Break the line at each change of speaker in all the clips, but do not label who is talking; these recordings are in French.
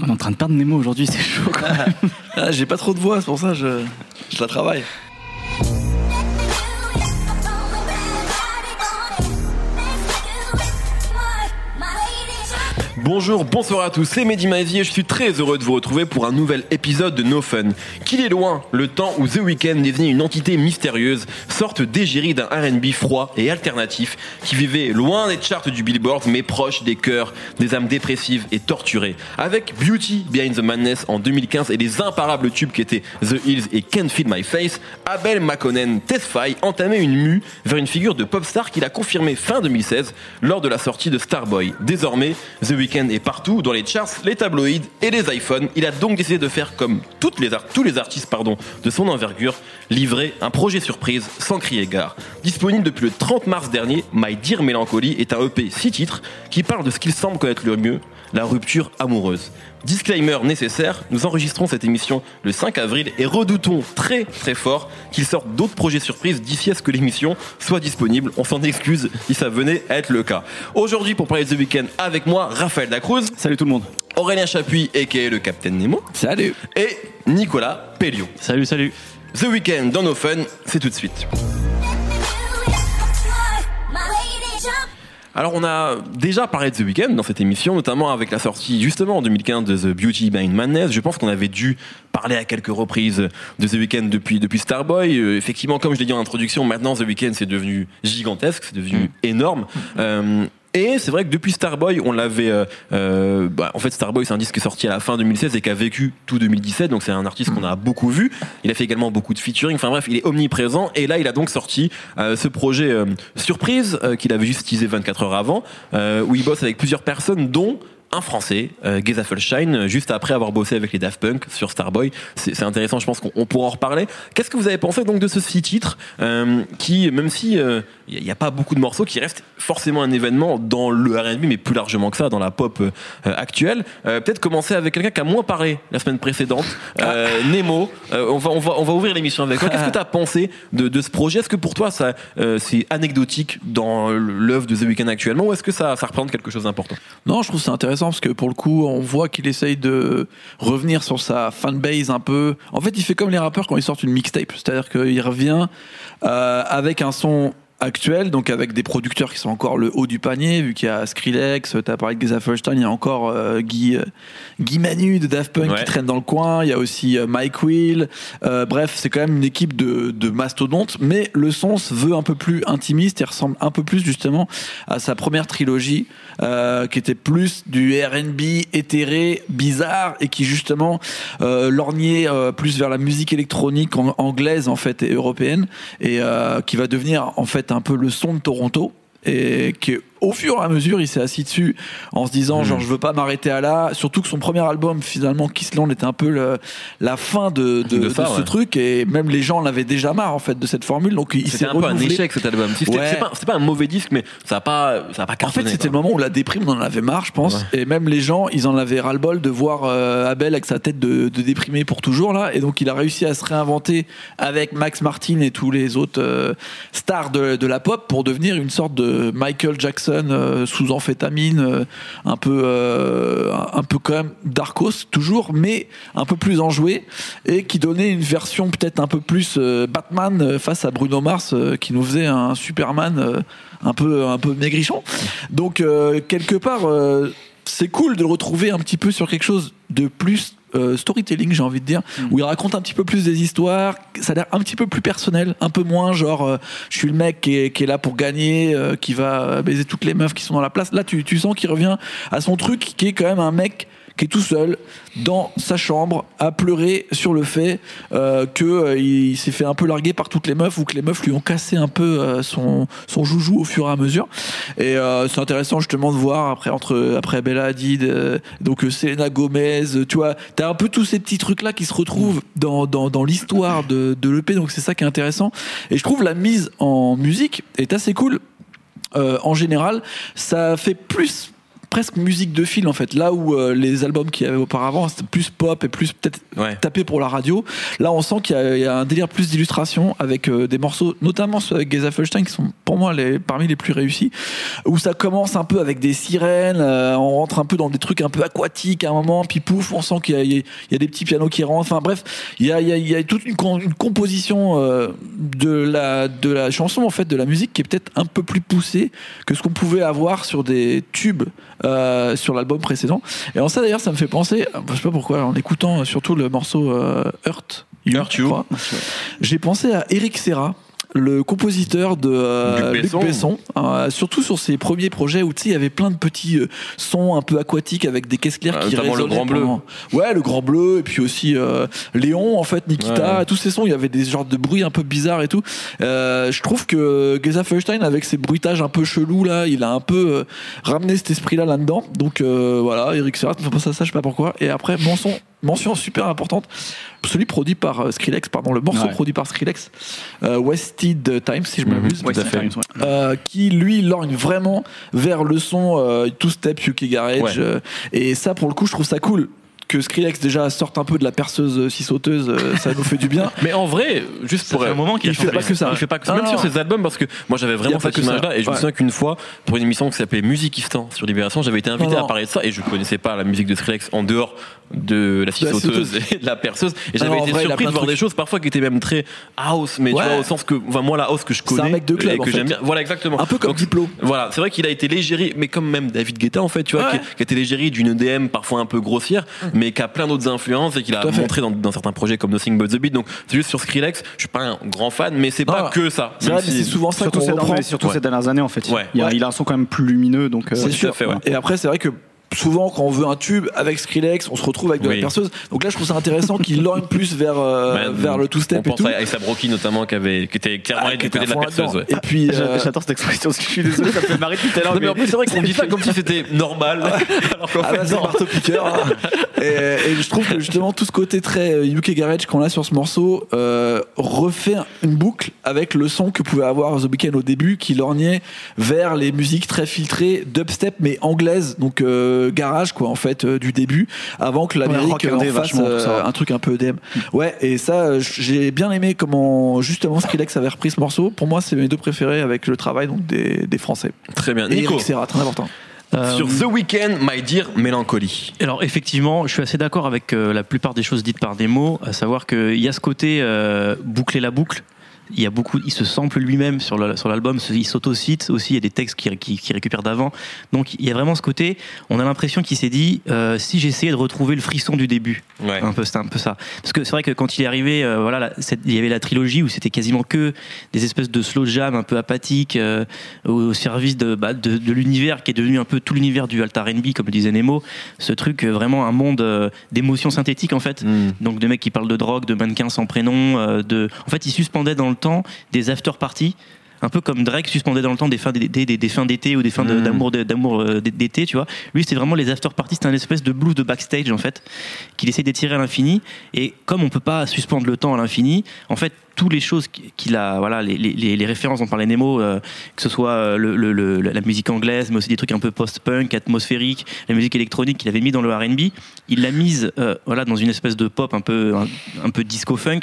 On est en train de perdre Nemo aujourd'hui, c'est chaud.
Ah, J'ai pas trop de voix, c'est pour ça je, je la travaille.
Bonjour, bonsoir à tous, c'est Mehdi Maizy et je suis très heureux de vous retrouver pour un nouvel épisode de No Fun. Qu'il est loin, le temps où The Weeknd désignait une entité mystérieuse, sorte d'égérie d'un R&B froid et alternatif qui vivait loin des charts du Billboard mais proche des cœurs, des âmes dépressives et torturées. Avec Beauty Behind the Madness en 2015 et les imparables tubes qui étaient The Hills et Can't Feed My Face, Abel Makonnen Tesfaye entamait une mue vers une figure de pop star qu'il a confirmé fin 2016 lors de la sortie de Starboy. Désormais, The Weeknd est partout dans les charts, les tabloïds et les iPhones. Il a donc décidé de faire comme toutes les tous les artistes pardon, de son envergure, livrer un projet surprise sans crier gare. Disponible depuis le 30 mars dernier, My Dear Melancholy est un EP 6 titres qui parle de ce qu'il semble connaître le mieux, la rupture amoureuse. Disclaimer nécessaire, nous enregistrons cette émission le 5 avril et redoutons très très fort qu'il sorte d'autres projets surprises d'ici à ce que l'émission soit disponible. On s'en excuse si ça venait à être le cas. Aujourd'hui pour parler de The Weeknd avec moi, Raphaël Dacruz,
Salut tout le monde.
Aurélien Chapuis et le Capitaine Nemo
Salut
et Nicolas Pellion.
Salut, salut.
The Weeknd dans nos fun, c'est tout de suite. Alors on a déjà parlé de The Weeknd dans cette émission, notamment avec la sortie justement en 2015 de The Beauty Behind Madness. Je pense qu'on avait dû parler à quelques reprises de The Weeknd depuis, depuis Starboy. Euh, effectivement, comme je l'ai dit en introduction, maintenant The Weeknd c'est devenu gigantesque, c'est devenu énorme. Euh, et c'est vrai que depuis Starboy, on l'avait. euh, euh, bah, en fait, Starboy, c'est un disque qui est sorti à la fin 2016 et qui a vécu tout 2017. Donc, c'est un artiste qu'on a beaucoup vu. Il a fait également beaucoup de featuring. Enfin bref, il est omniprésent. Et là, il a donc sorti euh, ce projet euh, surprise euh, qu'il avait juste teasé 24 heures avant, euh, où il bosse avec plusieurs personnes, dont un Français, euh, Geza Fulshine, juste après avoir bossé avec les Daft Punk sur Starboy. C'est intéressant, je pense qu'on on pourra en reparler. Qu'est-ce que vous avez pensé donc de ce six titres euh, qui, même si il n'y a, pas beaucoup de morceaux, qui reste forcément un événement dans le R&B, mais plus largement que ça, dans la pop euh, actuelle. Euh, Peut-être commencer avec quelqu'un qui a moins parlé la semaine précédente, euh, Nemo. Euh, on va on va on va ouvrir l'émission avec toi. Qu'est-ce que tu as pensé de, de ce projet? Est-ce que pour toi ça euh, c'est anecdotique dans l'œuvre de The Weeknd actuellement, ou est-ce que ça ça représente quelque chose d'important?
Non, je trouve que c'est parce que pour le coup, on voit qu'il essaye de revenir sur sa fanbase un peu. En fait, il fait comme les rappeurs quand ils sortent une mixtape, c'est-à-dire qu'il revient euh, avec un son actuel, donc avec des producteurs qui sont encore le haut du panier, vu qu'il y a Skrillex, t'as parlé de Geza il y a encore euh, Guy, euh, Guy Manu de Daft Punk
Ouais.
qui traîne dans le coin, il y a aussi euh, Mike Will, Euh, bref, c'est quand même une équipe de, de mastodontes, mais le son se veut un peu plus intimiste et ressemble un peu plus justement à sa première trilogie, euh, qui était plus du R&B éthéré, bizarre, et qui justement lorgnait plus vers la musique électronique anglaise en fait et européenne, et qui va devenir en fait un peu le son de Toronto. Et qui, au fur et à mesure, il s'est assis dessus en se disant, genre, je veux pas m'arrêter à là. Surtout que son premier album, finalement, Kiss Land, était un peu le- la fin de, de,
De ça,
de ce
ouais.
truc. Et même les gens l'avaient déjà marre, en fait, de cette formule. Donc, il
C'était
s'est
un peu un
renouvelé.
échec cet album. C'était
Ouais.
c'est pas, c'était pas un mauvais disque, mais ça a pas ça a pas
En fait, c'était le moment où la déprime, on en avait marre, je pense. Et même les gens, ils en avaient ras-le-bol de voir euh, Abel avec sa tête de, de déprimé pour toujours, là. Et donc, il a réussi à se réinventer avec Max Martin et tous les autres euh, stars de, de la pop pour devenir une sorte de Michael Jackson euh, sous amphétamine, euh, un peu, euh, un peu quand même Darkos, toujours, mais un peu plus enjoué. Et qui donnait une version peut-être un peu plus Batman face à Bruno Mars, qui nous faisait un Superman un peu, un peu maigrichon. Donc, quelque part, c'est cool de le retrouver un petit peu sur quelque chose de plus euh, storytelling, j'ai envie de dire, où il raconte un petit peu plus des histoires. Ça a l'air un petit peu plus personnel, un peu moins genre, euh, je suis le mec qui est, qui est là pour gagner, euh, qui va baiser toutes les meufs qui sont dans la place. Là, tu, tu sens qu'il revient à son truc, qui est quand même un mec qui est tout seul dans sa chambre à pleurer sur le fait euh, euh, s'est fait un peu larguer par toutes les meufs ou que les meufs lui ont cassé un peu euh, son joujou au fur et à mesure. Et euh, c'est intéressant justement de voir après entre après Bella Hadid donc Selena Gomez tu vois t'as un peu tous ces petits trucs là qui se retrouvent dans dans, dans l'histoire de de l'EP donc c'est ça qui est intéressant. Et je trouve la mise en musique est assez cool. En général, ça fait plus presque musique de film en fait. Là où euh, les albums qu'il y avait auparavant, c'était plus pop et plus peut-être
Ouais.
tapé pour la radio. Là, on sent qu'il y, a- il y a un délire plus d'illustration avec euh, des morceaux, notamment ceux avec Geza Felstein, qui sont pour moi les, parmi les plus réussis. Où ça commence un peu avec des sirènes, euh, on rentre un peu dans des trucs un peu aquatiques à un moment, puis pouf, on sent qu'il y a, y y des petits pianos qui rentrent. Enfin bref, il y a, y toute une, con- une composition de, la, de la chanson, en fait, de la musique, qui est peut-être un peu plus poussée que ce qu'on pouvait avoir sur des tubes euh, sur l'album précédent. Et en ça, d'ailleurs, ça me fait penser, euh, je sais pas pourquoi, en écoutant surtout le morceau euh, Hurt You,
Hurt
j'ai pensé à Eric Serra. Le compositeur de euh,
Luc
Luc
Besson.
Euh, surtout sur ses premiers projets où tu sais, il y avait plein de petits euh, sons un peu aquatiques avec des caisses claires
Ah,
qui
notamment le
résonnaient
Grand Bleu.
pendant- Ouais, le grand bleu et puis aussi euh, Léon en fait, Nikita,
Ouais.
tous ces sons, il y avait des genres de bruits un peu bizarres et tout. Euh, je trouve que Geza Feuerstein avec ses bruitages un peu chelous là, il a un peu ramené cet esprit-là là-dedans. Donc euh, voilà, Eric Serra, me fait penser à ça, je sais pas pourquoi. Et après mention, mention super importante, celui produit par euh, Skrillex, pardon, le morceau
Ouais.
produit par Skrillex, euh, Wasted Time si je
Mhm.
m'abuse. Euh, qui lui lorgne vraiment vers le son euh, two step UK Garage
Ouais.
euh, et ça pour le coup je trouve ça cool que Skrillex déjà sorte un peu de la perceuse sauteuse euh, ça nous fait du bien
Mais en vrai, juste
Ça
pour
un moment qu'il
il
a
fait pas que ça.
Il fait pas que ça. Même sur ses albums, parce que moi j'avais vraiment cette image-là. Et je me souviens qu'une fois, pour une émission qui s'appelait Musicistan sur Libération, j'avais été invité
Non, non.
à parler de ça et je connaissais pas la musique de Skrillex en dehors de la scie
la
sauteuse et de la perceuse. Et
Non,
j'avais été
vrai,
surpris de voir des choses parfois qui étaient même très house, mais
Ouais.
tu vois, au sens que, enfin, moi, la house que je
C'est un
connais
mec de club,
et
en
que
fait.
j'aime bien. Voilà, exactement.
un peu comme
Donc,
Diplo
voilà, c'est vrai qu'il a été légéri, mais comme même David Guetta en fait, tu vois,
Ouais.
qui, qui a été légéri d'une EDM parfois un peu grossière, mais qui a plein d'autres influences et qu'il a
Tout à fait.
montré dans, dans certains projets comme Nothing But the Beat. Donc c'est juste sur Skrillex, je suis pas un grand fan, mais c'est pas que ça.
c'est souvent ça
Surtout,
qu'on
ces,
reprend
surtout ces dernières années en fait.
Ouais.
Il, a, un son quand même plus lumineux donc. euh,
c'est sûr et après c'est vrai que souvent quand on veut un tube avec Skrillex on se retrouve avec de
Oui.
la perceuse donc là je trouve ça intéressant qu'il lorgne plus vers euh,
Ben,
vers le two
On
step et
pense
tout
à A$AP Rocky notamment qui avait qui était clairement
Ah,
du côté de la perceuse. ouais.
et puis euh,
J'a- J'adore cette expression, parce que je suis désolé, ça me fait marrer depuis tout à l'heure.
Mais en plus c'est vrai qu'on dit ça comme si c'était normal. Alors qu'en
Ah
fait,
bah, c'est marteau piqueur. hein. et, et je trouve que justement tout ce côté très euh, UK Garage qu'on a sur ce morceau euh, refait une boucle avec le son que pouvait avoir The Weeknd au début, qui lorgnait vers les musiques très filtrées dubstep mais anglaises, donc euh, garage quoi en fait euh, du début, avant que l'Amérique euh, en fasse euh, un truc un peu EDM. Ouais et ça euh, j'ai bien aimé comment justement Skrillex avait repris ce morceau. Pour moi c'est mes deux préférés avec le travail donc des, des Français.
Très bien.
Et
Nico,
Eric Serra très important.
Euh,
sur The Weeknd, My Dear Mélancolie.
Alors effectivement, je suis assez d'accord avec euh, la plupart des choses dites par des mots, à savoir qu'il y a ce côté euh, boucler la boucle. Il y a beaucoup, il se sample lui-même sur le- sur l'album, il s'autocite aussi. Il y a des textes qui, qui, qui récupère d'avant. Donc il y a vraiment ce côté. On a l'impression qu'il s'est dit euh, si j'essayais de retrouver le frisson du début,
Ouais.
un peu, c'est un peu ça. Parce que c'est vrai que quand il est arrivé, euh, voilà, la- cette- il y avait la trilogie où c'était quasiment que des espèces de slow jam un peu apathiques euh, au service de, bah, de, de l'univers qui est devenu un peu tout l'univers du alt R&B, comme le disait Nemo. Ce truc, vraiment un monde d'émotions synthétiques en fait.
Hmm.
Donc de mecs qui parlent de drogue, de mannequins sans prénom, de. En fait, ils suspendaient dans le temps des after parties. Un peu comme Drake suspendait dans le temps des fins d'été, des, des fins d'été ou des fins de-
Mm.
d'amour de- d'amour euh, d'été, tu vois. Lui, c'était vraiment les after parties, c'était un espèce de blues de backstage en fait, qu'il essaie d'étirer à l'infini. Et comme on peut pas suspendre le temps à l'infini, en fait, toutes les choses qu'il a, voilà, les, les- les références dont parlait Nemo, euh, que ce soit euh, le, le- le- la musique anglaise, mais aussi des trucs un peu post-punk, atmosphérique, la musique électronique qu'il avait mis dans le R&B, il l'a mise, euh, voilà, dans une espèce de pop un peu, un, un peu disco-funk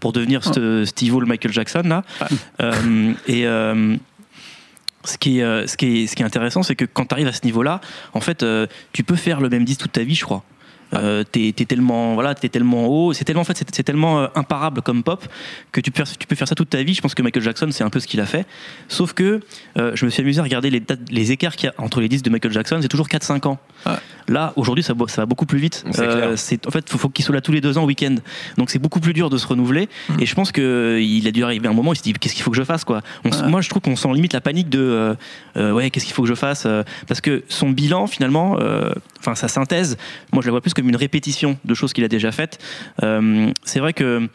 pour devenir ce Steve-O, le Michael Jackson là. Euh, et ce qui, est, ce, qui est, ce qui est intéressant, c'est que quand tu arrives à ce niveau-là, en fait, tu peux faire le même disque toute ta vie, je crois. Euh, t'es tellement voilà t'es tellement haut. C'est tellement en fait c'est tellement euh, imparable comme pop que tu peux tu peux faire ça toute ta vie. Je pense que Michael Jackson c'est un peu ce qu'il a fait. Sauf que euh, je me suis amusé à regarder les dates- les écarts qu'il y a entre les disques de Michael Jackson. C'est toujours 4-5 ans.
Ouais.
là aujourd'hui ça, va beaucoup plus vite.
C'est
en fait faut, faut qu'il soit là tous les deux ans au week-end. Donc c'est beaucoup plus dur de se renouveler. Et je pense que euh, il a dû arriver un moment où il s'est dit qu'est-ce qu'il faut que je fasse quoi? On moi je trouve qu'on sent limite la panique de euh, euh, ouais qu'est-ce qu'il faut que je fasse euh, parce que son bilan finalement euh, enfin sa synthèse moi je la vois plus comme une répétition de choses qu'il a déjà faites Euh, c'est vrai que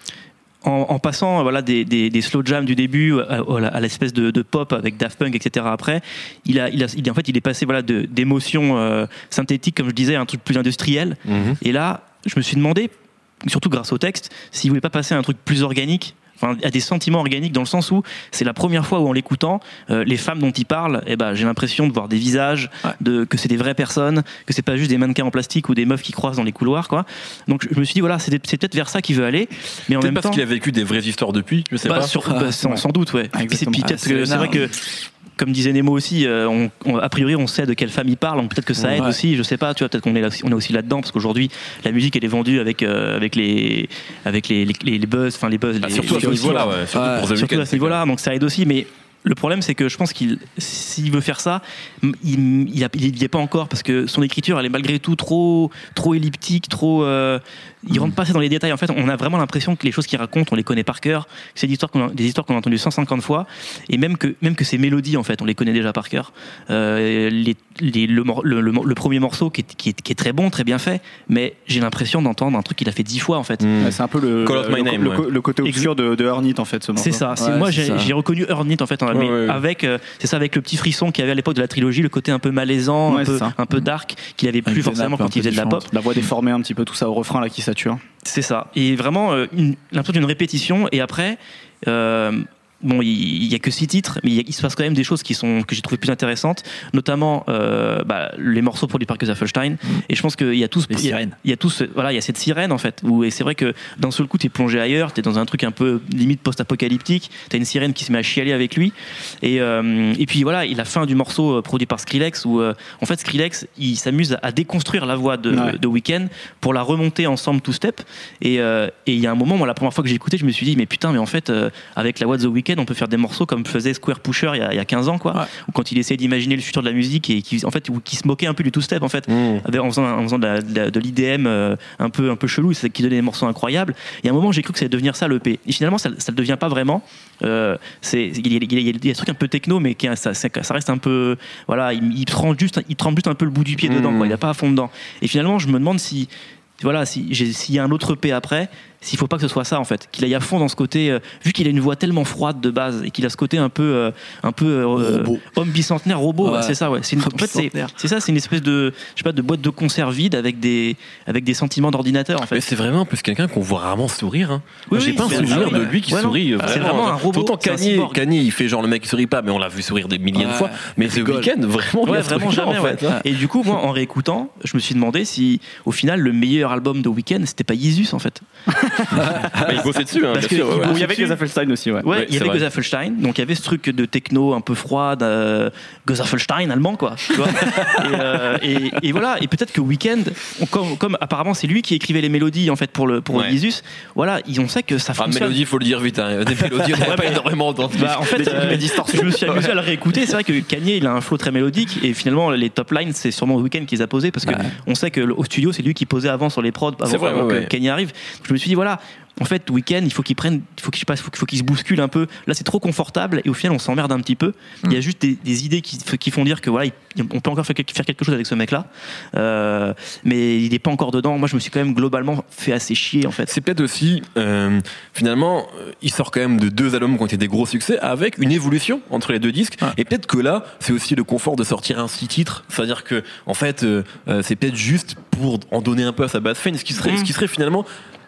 en, en passant voilà des, des, des slow jams du début à, à- l'espèce de, de pop avec Daft Punk etc après il a il a il, en fait il est passé voilà de d'émotions euh, synthétiques comme je disais à un truc plus industriel
Mhm.
et là, je me suis demandé, surtout grâce au texte, s'il voulait pas passer à un truc plus organique, Enfin, a des sentiments organiques dans le sens où c'est la première fois où en l'écoutant, euh, les femmes dont il parle, eh ben, j'ai l'impression de voir des visages,
Ouais.
de, que c'est des vraies personnes, que c'est pas juste des mannequins en plastique ou des meufs qui croisent dans les couloirs, quoi. Donc je me suis dit voilà, c'est peut-être vers ça qu'il veut aller, mais en même
parce
temps,
qu'il a vécu des vraies histoires depuis, je sais
bah,
pas.
sur-
Ah,
bah, sans,
ouais.
sans doute, ouais.
Ah,
puis, c'est- puis
exactement.
peut-être
Ah,
que c'est
Selena,
vrai que, comme disait Nemo aussi, euh, on, on- a priori, on sait de quelle femme il parle, donc peut-être que ça aide
Ouais.
aussi, je sais pas, tu vois, peut-être qu'on est, là, on est aussi là-dedans, parce qu'aujourd'hui, la musique, elle est vendue avec, euh, avec, les, avec les, les, les buzz, enfin les buzz,
Ah,
les-
surtout à ce niveau-là,
ouais.
Surtout pour
Surtout à ce niveau-là, donc ça aide aussi, mais le problème, c'est que je pense qu'il, s'il veut faire ça, il il y a- il est pas encore parce que son écriture, elle est malgré tout trop, trop elliptique, trop. euh, il rentre pas assez dans les détails. En fait, on a vraiment l'impression que les choses qu'il raconte, on les connaît par cœur. que C'est des histoires qu'on a, des histoires qu'on a entendues 150 fois, et même que même que ces mélodies, en fait, on les connaît déjà par cœur. Euh, les, les- le, mor- le, le mor- le premier morceau qui est, qui, est, qui est très bon, très bien fait, mais j'ai l'impression d'entendre un truc qu'il a fait dix fois, en fait.
Mm.
Ouais, c'est un peu le,
Call out my
le,
name,
le-
ouais.
le côté obscur de, de Earn It, en fait, ce morceau.
C'est ça. c'est-
Ouais,
moi,
c'est
j'ai
ça.
j'ai reconnu Earn It en fait, en-
Ouais,
mais
ouais, ouais.
avec euh, c'est ça avec le petit frisson qu'il y avait à l'époque de la trilogie, le côté un peu malaisant,
Ouais,
un peu un dark qu'il avait plus forcément quand il faisait de la pop.
La voix déformée un petit peu, tout ça au refrain là qui sature.
C'est ça. Et vraiment euh, l'impression d'une répétition. Et après, euh, bon, il il y, a que six titres, mais il, se passe quand même des choses qui sont que j'ai trouvé plus intéressantes, notamment euh, bah, les morceaux produits par Zaffelstein. Et je pense qu'il y a tous il y a-
sirènes.
Il y a tous voilà, il y a cette sirène en fait. Où, et c'est vrai que d'un seul coup, t'es plongé ailleurs, t'es dans un truc un peu limite post-apocalyptique. T'as une sirène qui se met à chialer avec lui. Et, euh, et puis voilà, il la fin du morceau euh, produit par Skrillex où euh, en fait Skrillex il s'amuse à, déconstruire la voix de,
Ouais.
de Weeknd pour la remonter ensemble two step. Et et il y a un moment, moi la première fois que j'ai écouté, je me suis dit mais putain mais en fait avec la voix de The Weeknd on peut faire des morceaux comme faisait Square Pusher il y a, il y a 15 ans quoi.
Ouais.
Ou quand il essayait d'imaginer le futur de la musique et qui en fait ou qui se moquait un peu du two step en fait
Mm.
avec- en faisant, en faisant de, l'IDM euh, un peu un peu chelou c'est qui donnait des morceaux incroyables et à un moment j'ai cru que ça allait devenir ça le P et finalement ça, ça le devient pas vraiment euh, c'est il y, a, il y des trucs un peu techno mais qui, ça, reste un peu voilà il, il trempe juste il trempe juste un peu le bout du pied dedans quoi. il a pas à fond dedans et finalement je me demande si voilà si s'il y a un autre P après s'il faut pas que ce soit ça en fait qu'il aille à fond dans ce côté euh, vu qu'il a une voix tellement froide de base et qu'il a ce côté un peu euh, un peu euh,
Robot.
homme bicentenaire robot ouais,
Ouais.
c'est ça ouais c'est une, en fait c'est
bicentenaire.
c'est ça c'est une espèce de je sais pas de boîte de concert vide avec des avec des sentiments d'ordinateur en
Mais
fait
c'est vraiment plus quelqu'un qu'on voit rarement sourire. Hein.
Oui,
Moi, j'ai
oui,
pas un
c'est-
souvenir de lui qui
Ouais,
sourit.
C'est vraiment un robot,
Autant
c'est un
Kanye. Kanye, il fait genre le mec qui sourit pas, mais on l'a vu sourire des milliers de fois. Mais The. Weeknd, vraiment,
vraiment jamais.
en fait.
ouais. Et du coup, moi, en réécoutant, je me suis demandé si, au final, le meilleur album de Weekend, c'était pas Yeezus en fait.
Ah, il bossait dessus, hein,
Parce
bien
que
sûr. ouais,
il
ouais.
bosse
Il y avait
dessus.
Gazafelstein aussi, ouais.
Ouais,
Ouais,
il y
c'est
avait
vrai.
Gozaffelstein, donc il y avait ce truc de techno un peu froid, euh, Gozaffelstein allemand quoi. Tu vois et, euh, et, et voilà, et peut-être que Weekend, on- comme, comme apparemment c'est lui qui écrivait les mélodies en fait pour le pour
Ouais.
Voilà, ils- on sait que ça
Ah,
fonctionne.
mélodie, faut le dire vite. Hein. Des mélodies, on n'a pas énormément entendu.
Bah, en fait,
Des-
euh, je me suis amusé à le réécouter. C'est vrai que Kanye, il a un flow très mélodique et finalement, les top lines, c'est sûrement Weekend qui les a posés parce que
Ouais.
on sait que le- au studio, c'est lui qui posait avant sur les prods avant,
C'est vrai,
avant
ouais,
que
ouais.
Kanye arrive. Je me suis dit, voilà. En fait, Weekend, il faut qu'il prenne, il faut qu'il passe, faut qu'il se bouscule un peu. Là, c'est trop confortable et au final, on s'emmerde un petit peu. Il y a juste des, des idées qui, qui font dire que voilà, il- on peut encore faire, quelque- chose avec ce mec-là, Euh, mais il n'est pas encore dedans. Moi, je me suis quand même globalement fait assez chier en fait.
C'est peut-être aussi, euh, finalement, euh, il sort quand même de deux albums qui ont été des gros succès avec une évolution entre les deux disques. Et peut-être que là, c'est aussi le confort de sortir un six titres. C'est-à-dire que, en fait, euh, c'est peut-être juste pour en donner un peu à sa base fame, ce qui serait,
Mm.
ce qui serait finalement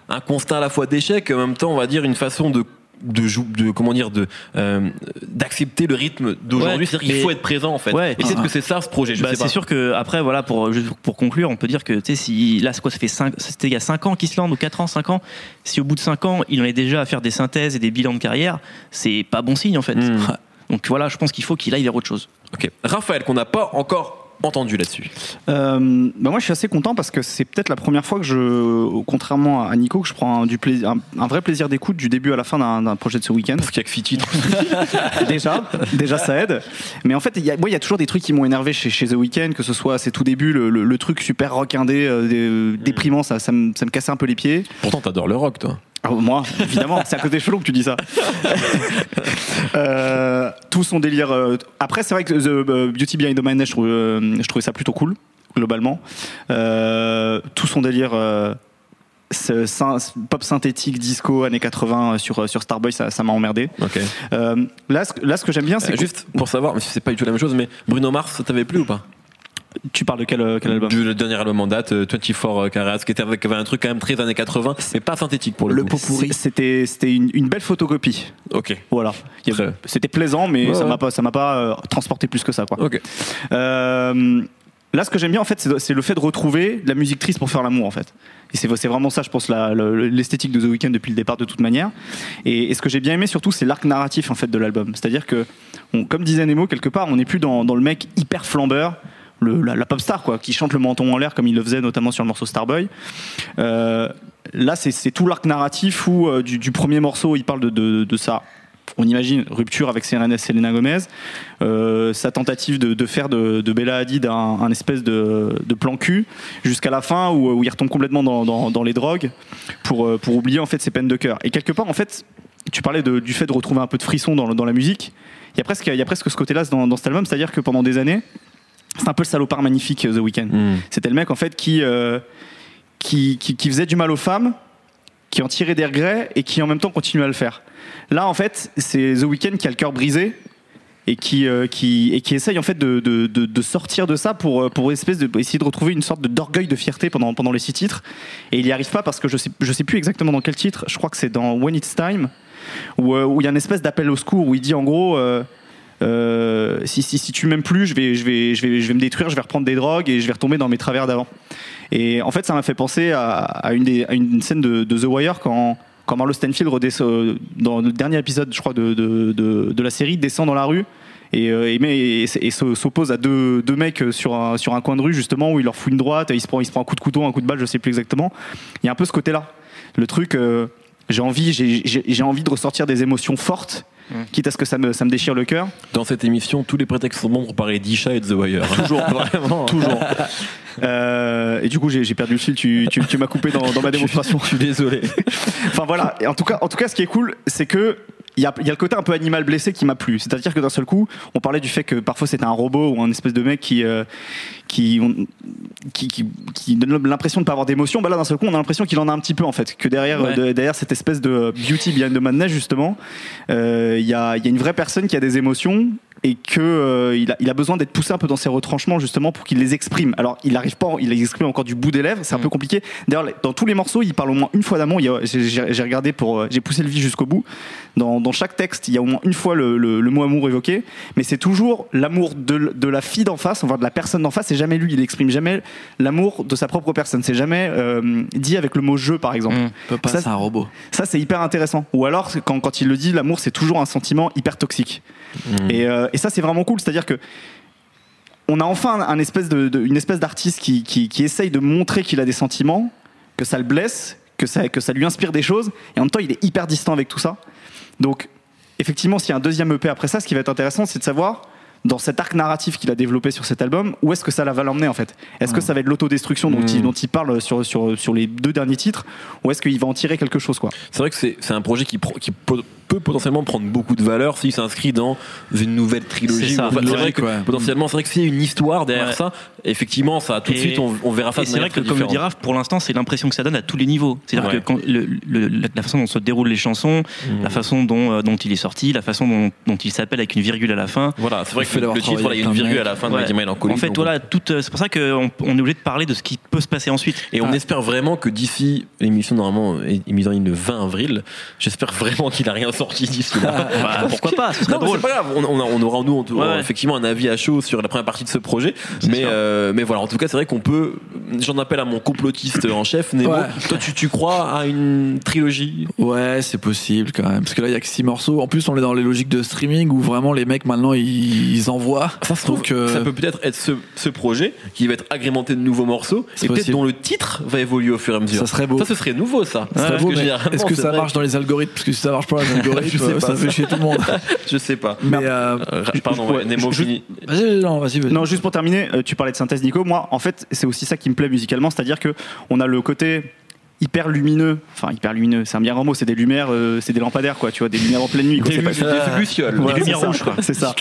un constat à la fois d'échec et en même temps, on va dire, une façon de de, comment dire de euh, d'accepter le rythme d'aujourd'hui.
Ouais,
c'est-à-dire qu'il
mais-
faut être présent en fait.
Ouais.
et peut-être que c'est ça ce projet je
Bah,
sais
c'est
pas.
sûr que après voilà pour pour conclure on peut dire que tu sais si là c'est quoi ça fait cinq c'était il y a 5 ans qu'Islande ou 4 ans 5 ans. Si au bout de 5 ans il en est déjà à faire des synthèses et des bilans de carrière c'est pas bon signe en fait.
Mm.
donc voilà je pense qu'il faut qu'il aille vers autre chose.
Ok. Raphaël qu'on n'a pas encore entendu là-dessus
Euh, bah moi, je suis assez content parce que c'est peut-être la première fois que je, contrairement à Nico, que je prends un, du plaisir, un, un vrai plaisir d'écoute du début à la fin d'un projet de ce week-end.
parce qu'il y a que six titres
déjà, déjà ça aide. Mais en fait, il y a, moi, il y a toujours des trucs qui m'ont énervé chez, chez The Weeknd, que ce soit à ses tout débuts, le, le- le truc super rock indé, euh, dé- déprimant, ça, ça, me, ça me cassait un peu les pieds.
pourtant t'adores le rock toi
Ah, moi, évidemment, c'est à cause des que tu dis ça. Euh, tout son délire. euh, Après, c'est vrai que The euh, Beauty Behind the Madness, je, trouve, euh, je trouvais ça plutôt cool, globalement. Euh, tout son délire. euh, ce syn- pop synthétique disco années 80 sur, sur Starboy ça ça m'a emmerdé
ok
Euh, là ce, que- là ce que j'aime bien c'est que-
juste pour savoir, mais c'est pas du tout la même chose, mais Bruno Mars, ça t'avait plu ou pas?
Tu parles de quel, euh, quel album
Du le dernier album en date, euh, 24 Carats, qui était avec qui avait un truc quand même très années 80, mais pas synthétique pour le,
Le
coup.
pot pourri.
C'était c'était une, une belle photocopie.
Ok.
Voilà. C'était plaisant, mais
Ouais,
ça
ouais.
m'a pas ça m'a pas euh, transporté plus que ça quoi.
Ok.
Euh, là, ce que j'aime bien, en fait, c'est le fait de retrouver de la musique triste pour faire l'amour, en fait. Et c'est c'est vraiment ça, je pense, l'esthétique de The Weeknd depuis le départ, de toute manière. Et, et ce que j'ai bien aimé, surtout, c'est l'arc narratif, en fait, de l'album. C'est-à-dire que, on- comme disait Nemo, quelque part, on n'est plus dans, dans le mec hyper flambeur. Le, la, pop star quoi, qui chante le menton en l'air comme il le faisait notamment sur le morceau Starboy. Euh, là, c'est tout l'arc narratif où euh, du, premier morceau, il parle de, de, ça. On imagine rupture avec Selena Gomez, euh, sa tentative de, de faire de, de Bella Hadid un, espèce de, de plan cul, jusqu'à la fin où, il retombe complètement dans, dans- les drogues pour, euh, pour oublier en fait ses peines de cœur. Et quelque part, en fait, tu parlais du fait de retrouver un peu de frisson dans, dans la musique. Il y a presque, il y a presque ce côté-là dans, dans cet album, c'est-à-dire que pendant des années, c'est un peu le salopard magnifique euh, The Weeknd.
Hmm.
C'était le mec en fait qui, euh, qui, qui, qui faisait du mal aux femmes, qui en tirait des regrets et qui en même temps continuait à le faire. Là en fait, c'est The Weeknd qui a le cœur brisé et qui, euh, qui, et qui essaye en fait de, de, de, de sortir de ça pour, pour espèce de, essayer de retrouver une sorte d'orgueil de fierté pendant, pendant les six titres. Et il n'y arrive pas parce que je sais, je sais plus exactement dans quel titre, je crois que c'est dans When It's Time, où où il y a une espèce d'appel au secours où il dit en gros. euh, euh, si, si, si tu m'aimes plus, je vais, me détruire, je vais reprendre des drogues et je vais retomber dans mes travers d'avant. Et en fait, ça m'a fait penser à, une, scène de, The Wire quand, quand Marlo Stanfield, redescend, dans le dernier épisode, je crois, de, la série, descend dans la rue et, euh, et, et, et se- s'oppose à deux, mecs sur un, coin de rue, justement, où il leur fout une droite, il se, prend, il se prend un coup de couteau, un coup de balle, je sais plus exactement. Il y a un peu ce côté-là. Le truc, euh, j'ai envie, j'ai envie de ressortir des émotions fortes, quitte à ce que ça me, ça me déchire le cœur.
Dans cette émission, tous les prétextes sont bons pour parler d'Isha et de The Wire. Toujours, vraiment.
Toujours. Euh, et du coup, j'ai j'ai perdu le fil. Tu, tu, tu m'as coupé dans, dans ma démonstration.
Je suis désolé.
Enfin voilà. Et en tout cas, en tout cas, ce qui est cool, c'est que il y a, il y a le côté un peu animal blessé qui m'a plu. C'est-à-dire que d'un seul coup, on parlait du fait que parfois c'était un robot ou un espèce de mec qui euh, qui, on- qui, qui, qui donne l'impression de pas avoir d'émotion. Bah là, d'un seul coup, on a l'impression qu'il en a un petit peu en fait. Que derrière,
Ouais.
de- derrière cette espèce de beauty behind the madness justement, euh, il y, a, il y a une vraie personne qui a des émotions et que euh, il, a, il a besoin d'être poussé un peu dans ses retranchements justement pour qu'il les exprime. Alors il arrive pas, il les exprime encore du bout des lèvres, c'est un
Mm.
peu compliqué. D'ailleurs, dans tous les morceaux, il parle au moins une fois d'amour. J'ai regardé pour, euh, j'ai poussé le vie jusqu'au bout. Dans, dans chaque texte, il y a au moins une fois le, le- le mot amour évoqué, mais c'est toujours l'amour de, la fille d'en face, enfin de la personne d'en face. Et jamais lui, il exprime jamais l'amour de sa propre personne. C'est jamais euh, dit avec le mot je, par exemple.
Mm.
Papa,
Ça,
c'est un robot.
Ça, c'est hyper intéressant. Ou alors, c'est quand, quand il le dit, l'amour, c'est toujours un sentiment hyper toxique.
Hmm.
Et, euh, et ça, c'est vraiment cool. C'est-à-dire que on a enfin un espèce de, de- une espèce d'artiste qui, qui, qui essaye de montrer qu'il a des sentiments, que ça le blesse, que ça, que ça lui inspire des choses, et en même temps, il est hyper distant avec tout ça. Donc, effectivement, s'il y a un deuxième EP après ça, ce qui va être intéressant, c'est de savoir dans cet arc narratif qu'il a développé sur cet album, où est-ce que ça va l'emmener en fait? Est-ce que ça va être l'autodestruction dont, il,
Mm.
dont il parle sur, sur, sur les deux derniers titres, ou est-ce qu'il va en tirer quelque chose quoi?
C'est vrai que c'est c'est un projet qui, pro- qui peut potentiellement prendre beaucoup de valeur s'il s'inscrit dans une nouvelle trilogie.
C'est.
Enfin, vrai que
ouais.
potentiellement, c'est vrai que s'il y a une histoire derrière
Ouais.
ça, effectivement, ça tout de suite, on, on verra ça
c'est vrai que, comme le dit. Raph, pour l'instant, c'est l'impression que ça donne à tous les niveaux. C'est-à-dire
Ouais.
que quand le- le- la, façon dont se déroulent les chansons,
Mm.
la façon dont, euh, dont il est sorti, la façon dont, dont il s'appelle avec une virgule à la fin.
Voilà, c'est vrai que le, titre, il y a une virgule à la fin de Melancholy.
En fait, voilà, tout, euh, c'est pour ça qu'on on est obligé de parler de ce qui peut se passer ensuite.
Et on espère vraiment que d'ici, l'émission normalement est est mise en ligne le 20 avril, j'espère vraiment qu'il a rien sorti d'ici là.
Bah, pourquoi pas Ce serait
Non, mais
drôle.
c'est pas grave, on, on a- on aura nous aura
Ouais.
effectivement un avis à chaud sur la première partie de ce projet.
C'est
Mais,
sûr.
euh, mais voilà, en tout cas, c'est vrai qu'on peut. J'en appelle à mon complotiste en chef, Nemo.
Ouais.
Toi, tu, tu crois à une trilogie?
Ouais, c'est possible quand même. Parce que là, il y a que 6 morceaux. En plus, on est dans les logiques de streaming où vraiment les mecs maintenant ils, ils envoient.
Ça se trouve,
Donc, euh,
ça peut peut-être être ce, ce projet qui va être agrémenté de nouveaux morceaux
C'est
et peut-être
possible.
dont le titre va évoluer au fur et à mesure.
Ça serait beau.
Ça, ce serait nouveau, ça.
ça serait
Parce
beau,
que
mais
généralement,
Est-ce que ça marche dans les algorithmes? Parce que si ça marche pas dans les
Je sais pas,
ça
ça.
fait chier tout le monde.
Je sais pas.
Mais euh,
Euh, pardon,
ouais,
Nemo
je-
fini.
vas-y, non, vas-y, vas-y.
Non, juste pour terminer, euh, tu parlais de synthèse, Nico. Moi, en fait, c'est aussi ça qui me plaît musicalement, c'est-à-dire que on a le côté hyper lumineux. Enfin, hyper lumineux, c'est un bien grand mot, c'est des lumières, euh, c'est des lampadaires, quoi, tu vois, des lumières en pleine nuit. Quoi,
Des
c'est pas-
lu- des lucioles.
Voilà,
Des
c'est
lumières
ça.
rouges, quoi.
C'est ça.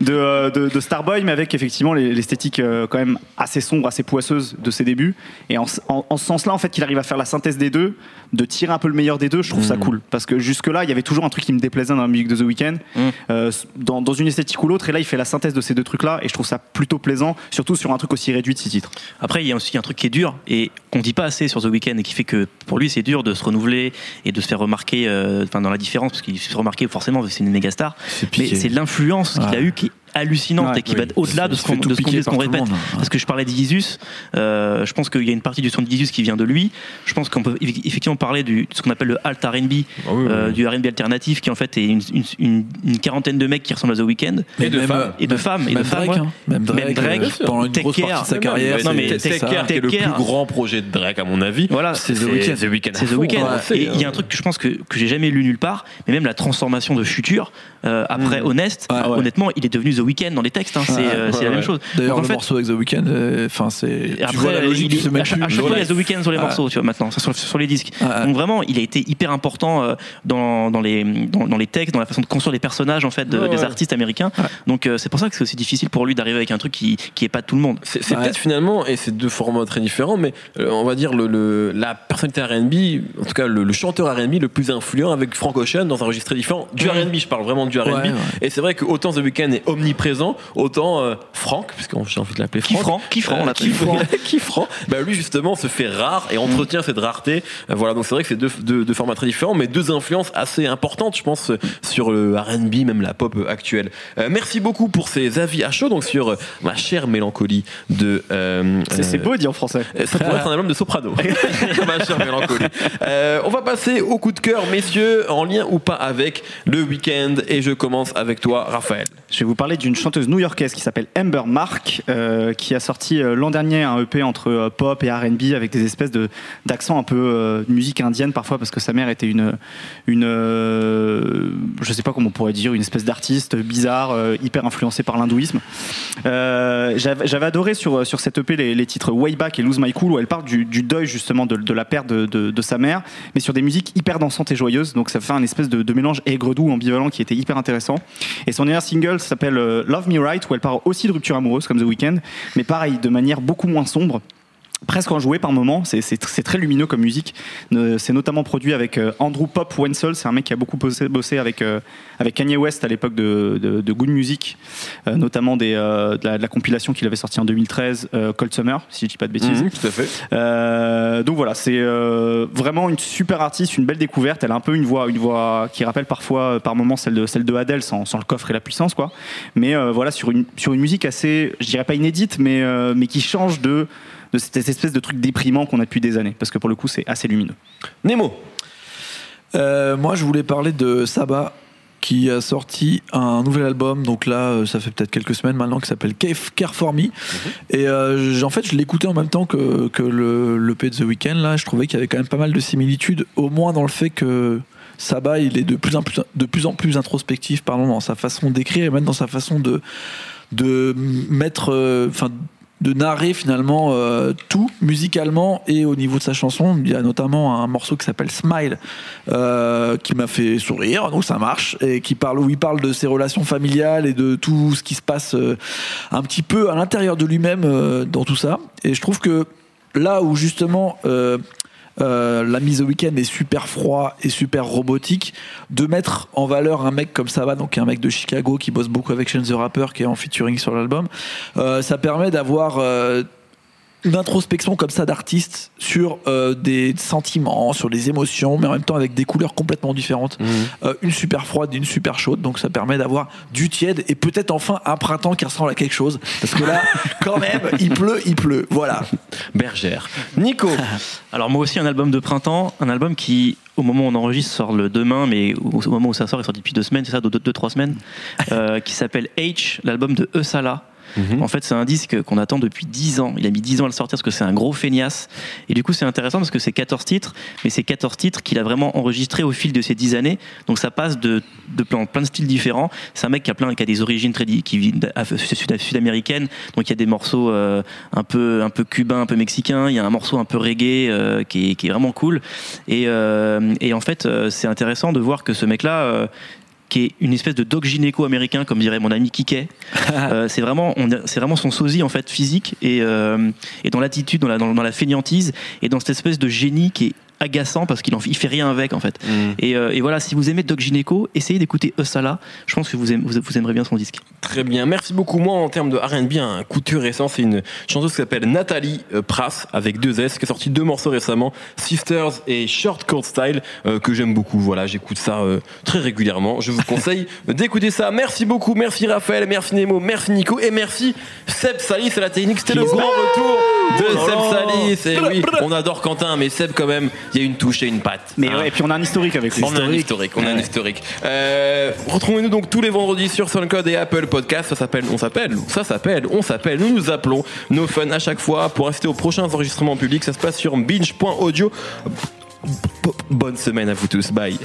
De, euh, de, de Starboy, mais avec effectivement les- l'esthétique euh, quand même assez sombre, assez poisseuse de ses débuts. Et en, en- en ce sens-là, en fait, qu'il arrive à faire la synthèse des deux, de tirer un peu le meilleur des deux, je trouve ça cool. Parce que jusque-là, il y avait toujours un truc qui me déplaisait dans la musique de The Weeknd,
Mm.
euh, dans, dans une esthétique ou l'autre. Et là, il fait la synthèse de ces deux trucs-là, et je trouve ça plutôt plaisant, surtout sur un truc aussi réduit de six titres.
Après, il y a aussi un truc qui est dur et qu'on dit pas assez sur The Weeknd et qui fait que pour lui, c'est dur de se renouveler et de se faire remarquer euh, enfin, dans la différence, parce qu'il se fait remarquer forcément parce que c'est une méga star. Mais c'est l'influence qu'il a
Ouais.
eu qui est hallucinante
Ouais,
et qui va
oui.
au-delà de ce qu'on
fait tout
de ce qu'on
piquer
dit, ce qu'on
par tout le
répète.
monde.
Parce que je parlais d'Isus, euh, je pense qu'il y a une partie du son d'Isus qui vient de lui. Je pense qu'on peut eff- effectivement parler du, de ce qu'on appelle le alt R&B,
Ah oui, oui,
euh,
oui.
du R&B alternatif, qui en fait est une, une- une- une quarantaine de mecs qui ressemblent à The Weeknd
Et de
même,
femmes.
et de femmes et de
même
femmes.
Drake,
ouais.
hein. même Drake,
Même Drake,
euh, pendant une
Take
grosse
Care.
partie de sa
Ouais,
carrière.
mais
non, mais
Take
Take
Care,
Care.
qui est le plus grand projet de Drake à mon avis.
Voilà,
c'est The Weeknd.
C'est The Weeknd. Et il y a un truc que je pense que, que j'ai jamais lu nulle part, mais même la transformation de Futur, euh, après
Mm.
Honest, honnêtement, il est devenu The Weeknd dans les textes. hein. c'est
Ouais,
euh,
ouais,
la même chose.
D'ailleurs, le
fait,
morceau avec The Weeknd, euh, enfin, c'est.
et
Tu
après,
vois la logique
il
se
à chaque, fois, il y a The Weeknd sur les morceaux, tu vois, maintenant, sur, sur les disques. Donc vraiment, il a été hyper important euh, dans, dans, les, dans, dans les textes, dans la façon de construire les personnages en fait de-
Ouais,
des artistes américains.
Ouais.
Donc euh, c'est pour ça que c'est aussi difficile pour lui d'arriver avec un truc qui qui est pas de tout le monde.
C'est, peut-être finalement, et c'est deux formats très différents, mais euh, on va dire le, le- la personnalité R&B, en tout cas le, le chanteur R&B le plus influent avec Frank Ocean dans un registre très différent. Du. R&B, je parle vraiment du R&B.
Ouais, ouais.
Et c'est vrai que autant The Weeknd est omniprésent, autant euh, Frank, puisque j'ai envie de l'appeler
Qui
Frank.
franc, qui franc, on
Euh, qui franc, qui franc. Bah lui justement se fait rare et entretient cette rareté. Euh, Voilà donc c'est vrai que c'est deux, deux, deux formats très différents, mais deux influences assez importantes, je pense, euh, sur le R&B, même la pop euh, actuelle. Euh, merci beaucoup pour ces avis à chaud donc sur euh, ma chère mélancolie de. euh,
C'est
euh,
beau dire en français.
ça pourrait être un album de soprano. Ma chère mélancolie. Euh, on va passer au coup de cœur, messieurs, en lien ou pas avec le week-end. Et je commence avec toi, Raphaël.
Je vais vous parler d'une chanteuse new-yorkaise qui s'appelle Amber Mark, euh, qui a sorti euh, l'an dernier un EP entre euh, pop et R&B avec des espèces de d'accent un peu de musique indienne parfois parce que sa mère était une une je sais pas comment on pourrait dire une espèce d'artiste bizarre hyper influencée par l'hindouisme. J'avais adoré sur sur cette EP les, titres Way Back et Lose My Cool où elle parle du, deuil justement de, de la perte de, de- de sa mère, mais sur des musiques hyper dansantes et joyeuses. Donc ça fait un espèce de, de mélange aigre-doux ambivalent qui était hyper intéressant. Et son dernier single s'appelle Love Me Right, où elle parle aussi de rupture amoureuse comme The Weeknd, mais pareil, de manière beaucoup moins sombre presque enjoué par moment, c'est c'est- c'est très lumineux comme musique. C'est notamment produit avec euh, Andrew Pop Wenzel, c'est un mec qui a beaucoup bossé, bossé avec, euh, avec Kanye West à l'époque de, de, de Good Music, euh, notamment des, euh, de, la, de la compilation qu'il avait sortie en 2013, euh, Cold Summer, si je dis pas de bêtises.
Mhm, tout à fait.
Euh, donc voilà, c'est vraiment une super artiste, une belle découverte. Elle a un peu une voix, une voix qui rappelle parfois, par moments, celle de celle de Adele, sans, sans le coffre et la puissance, quoi. Mais euh, voilà, sur une sur une musique assez, je dirais pas inédite, mais euh, mais qui change de de cette espèce de truc déprimant qu'on a depuis des années, parce que pour le coup, c'est assez lumineux.
Nemo.
Euh, moi, je voulais parler de Saba qui a sorti un nouvel album. Donc là, euh, ça fait peut-être quelques semaines maintenant, qui s'appelle Care for Me. Et euh, en fait, je l'écoutais en même temps que, que le, le P de The Weeknd. Là, je trouvais qu'il y avait quand même pas mal de similitudes, au moins dans le fait que Saba, il est de plus en plus, de plus, en plus introspectif, pardon, dans sa façon d'écrire et même dans sa façon de, de mettre, euh, enfin, de narrer finalement euh, tout musicalement et au niveau de sa chanson. Il y a notamment un morceau qui s'appelle Smile euh, qui m'a fait sourire, donc ça marche, et qui parle où il parle de ses relations familiales et de tout ce qui se passe euh, un petit peu à l'intérieur de lui-même dans tout ça. Et je trouve que là où justement euh, la mise au week-end est super froid et super robotique, de mettre en valeur un mec comme ça va, donc un mec de Chicago qui bosse beaucoup avec Shane the Rapper qui est en featuring sur l'album, euh, ça permet d'avoir euh, une introspection comme ça d'artiste sur euh, des sentiments, sur des émotions, mais en même temps avec des couleurs complètement différentes. Euh, une super froide et une super chaude, donc ça permet d'avoir du tiède et peut-être enfin un printemps qui ressemble à quelque chose. Parce que là, quand même, il pleut, il pleut. Voilà.
Bergère. Nico.
Alors moi aussi un album de printemps, un album qui au moment où on enregistre sort le demain, mais au moment où ça sort, il sort depuis deux semaines, c'est ça, deux, deux, deux, trois semaines, euh, qui s'appelle H, l'album de Eusala.
Mhm.
En fait, c'est un disque qu'on attend depuis 10 ans. Il a mis 10 ans à le sortir parce que c'est un gros feignasse. Et du coup, c'est intéressant parce que c'est 14 titres, mais c'est 14 titres qu'il a vraiment enregistrés au fil de ces 10 années. Donc ça passe de, de plein, plein de styles différents. C'est un mec qui a, plein, qui a des origines très qui vit d'Af- sud- sud-américaines. Donc il y a des morceaux euh, un, peu, un peu cubains, un peu mexicains. Il y a un morceau un peu reggae euh, qui, est, vraiment cool. Et, euh, et en fait, c'est intéressant de voir que ce mec-là. Qui est une espèce de dog gynéco américain, comme dirait mon ami Kiké. Euh, c'est vraiment, c'est vraiment son sosie en fait physique et, euh, et dans l'attitude, dans la, dans, dans la fainéantise et dans cette espèce de génie qui est agaçant parce qu'il en, il fait rien avec en fait. Et, euh, et voilà, si vous aimez Doc Gynéco, essayez d'écouter Eusala. Je pense que vous, aimez- vous, aimerez bien son disque.
Très bien, merci beaucoup. Moi, en termes de R&B, un coup de cœur récent, c'est une chanteuse qui s'appelle Nathalie euh, Prass, avec deux S, qui a sorti deux morceaux récemment, Sisters et Short Court Style, euh, que j'aime beaucoup. Voilà, j'écoute ça euh, très régulièrement. Je vous conseille d'écouter ça. Merci beaucoup, merci Raphaël, merci Nemo, merci Nico, et merci Seb Salis à la technique. C'était le grand retour de Seb Salis. Et oui, on adore Quentin, mais Seb quand même, il y a une touche et une patte.
Mais
Hein.
ouais, et puis on a un historique avec lui.
On a un historique, on a un historique. Euh, Retrouvez-nous donc tous les vendredis sur SoundCloud et Apple Podcast. Ça s'appelle, on s'appelle, ça s'appelle, on s'appelle, nous nous appelons No Fun à chaque fois pour rester aux prochains enregistrements publics. Ça se passe sur binge.audio. Bonne semaine à vous tous, bye.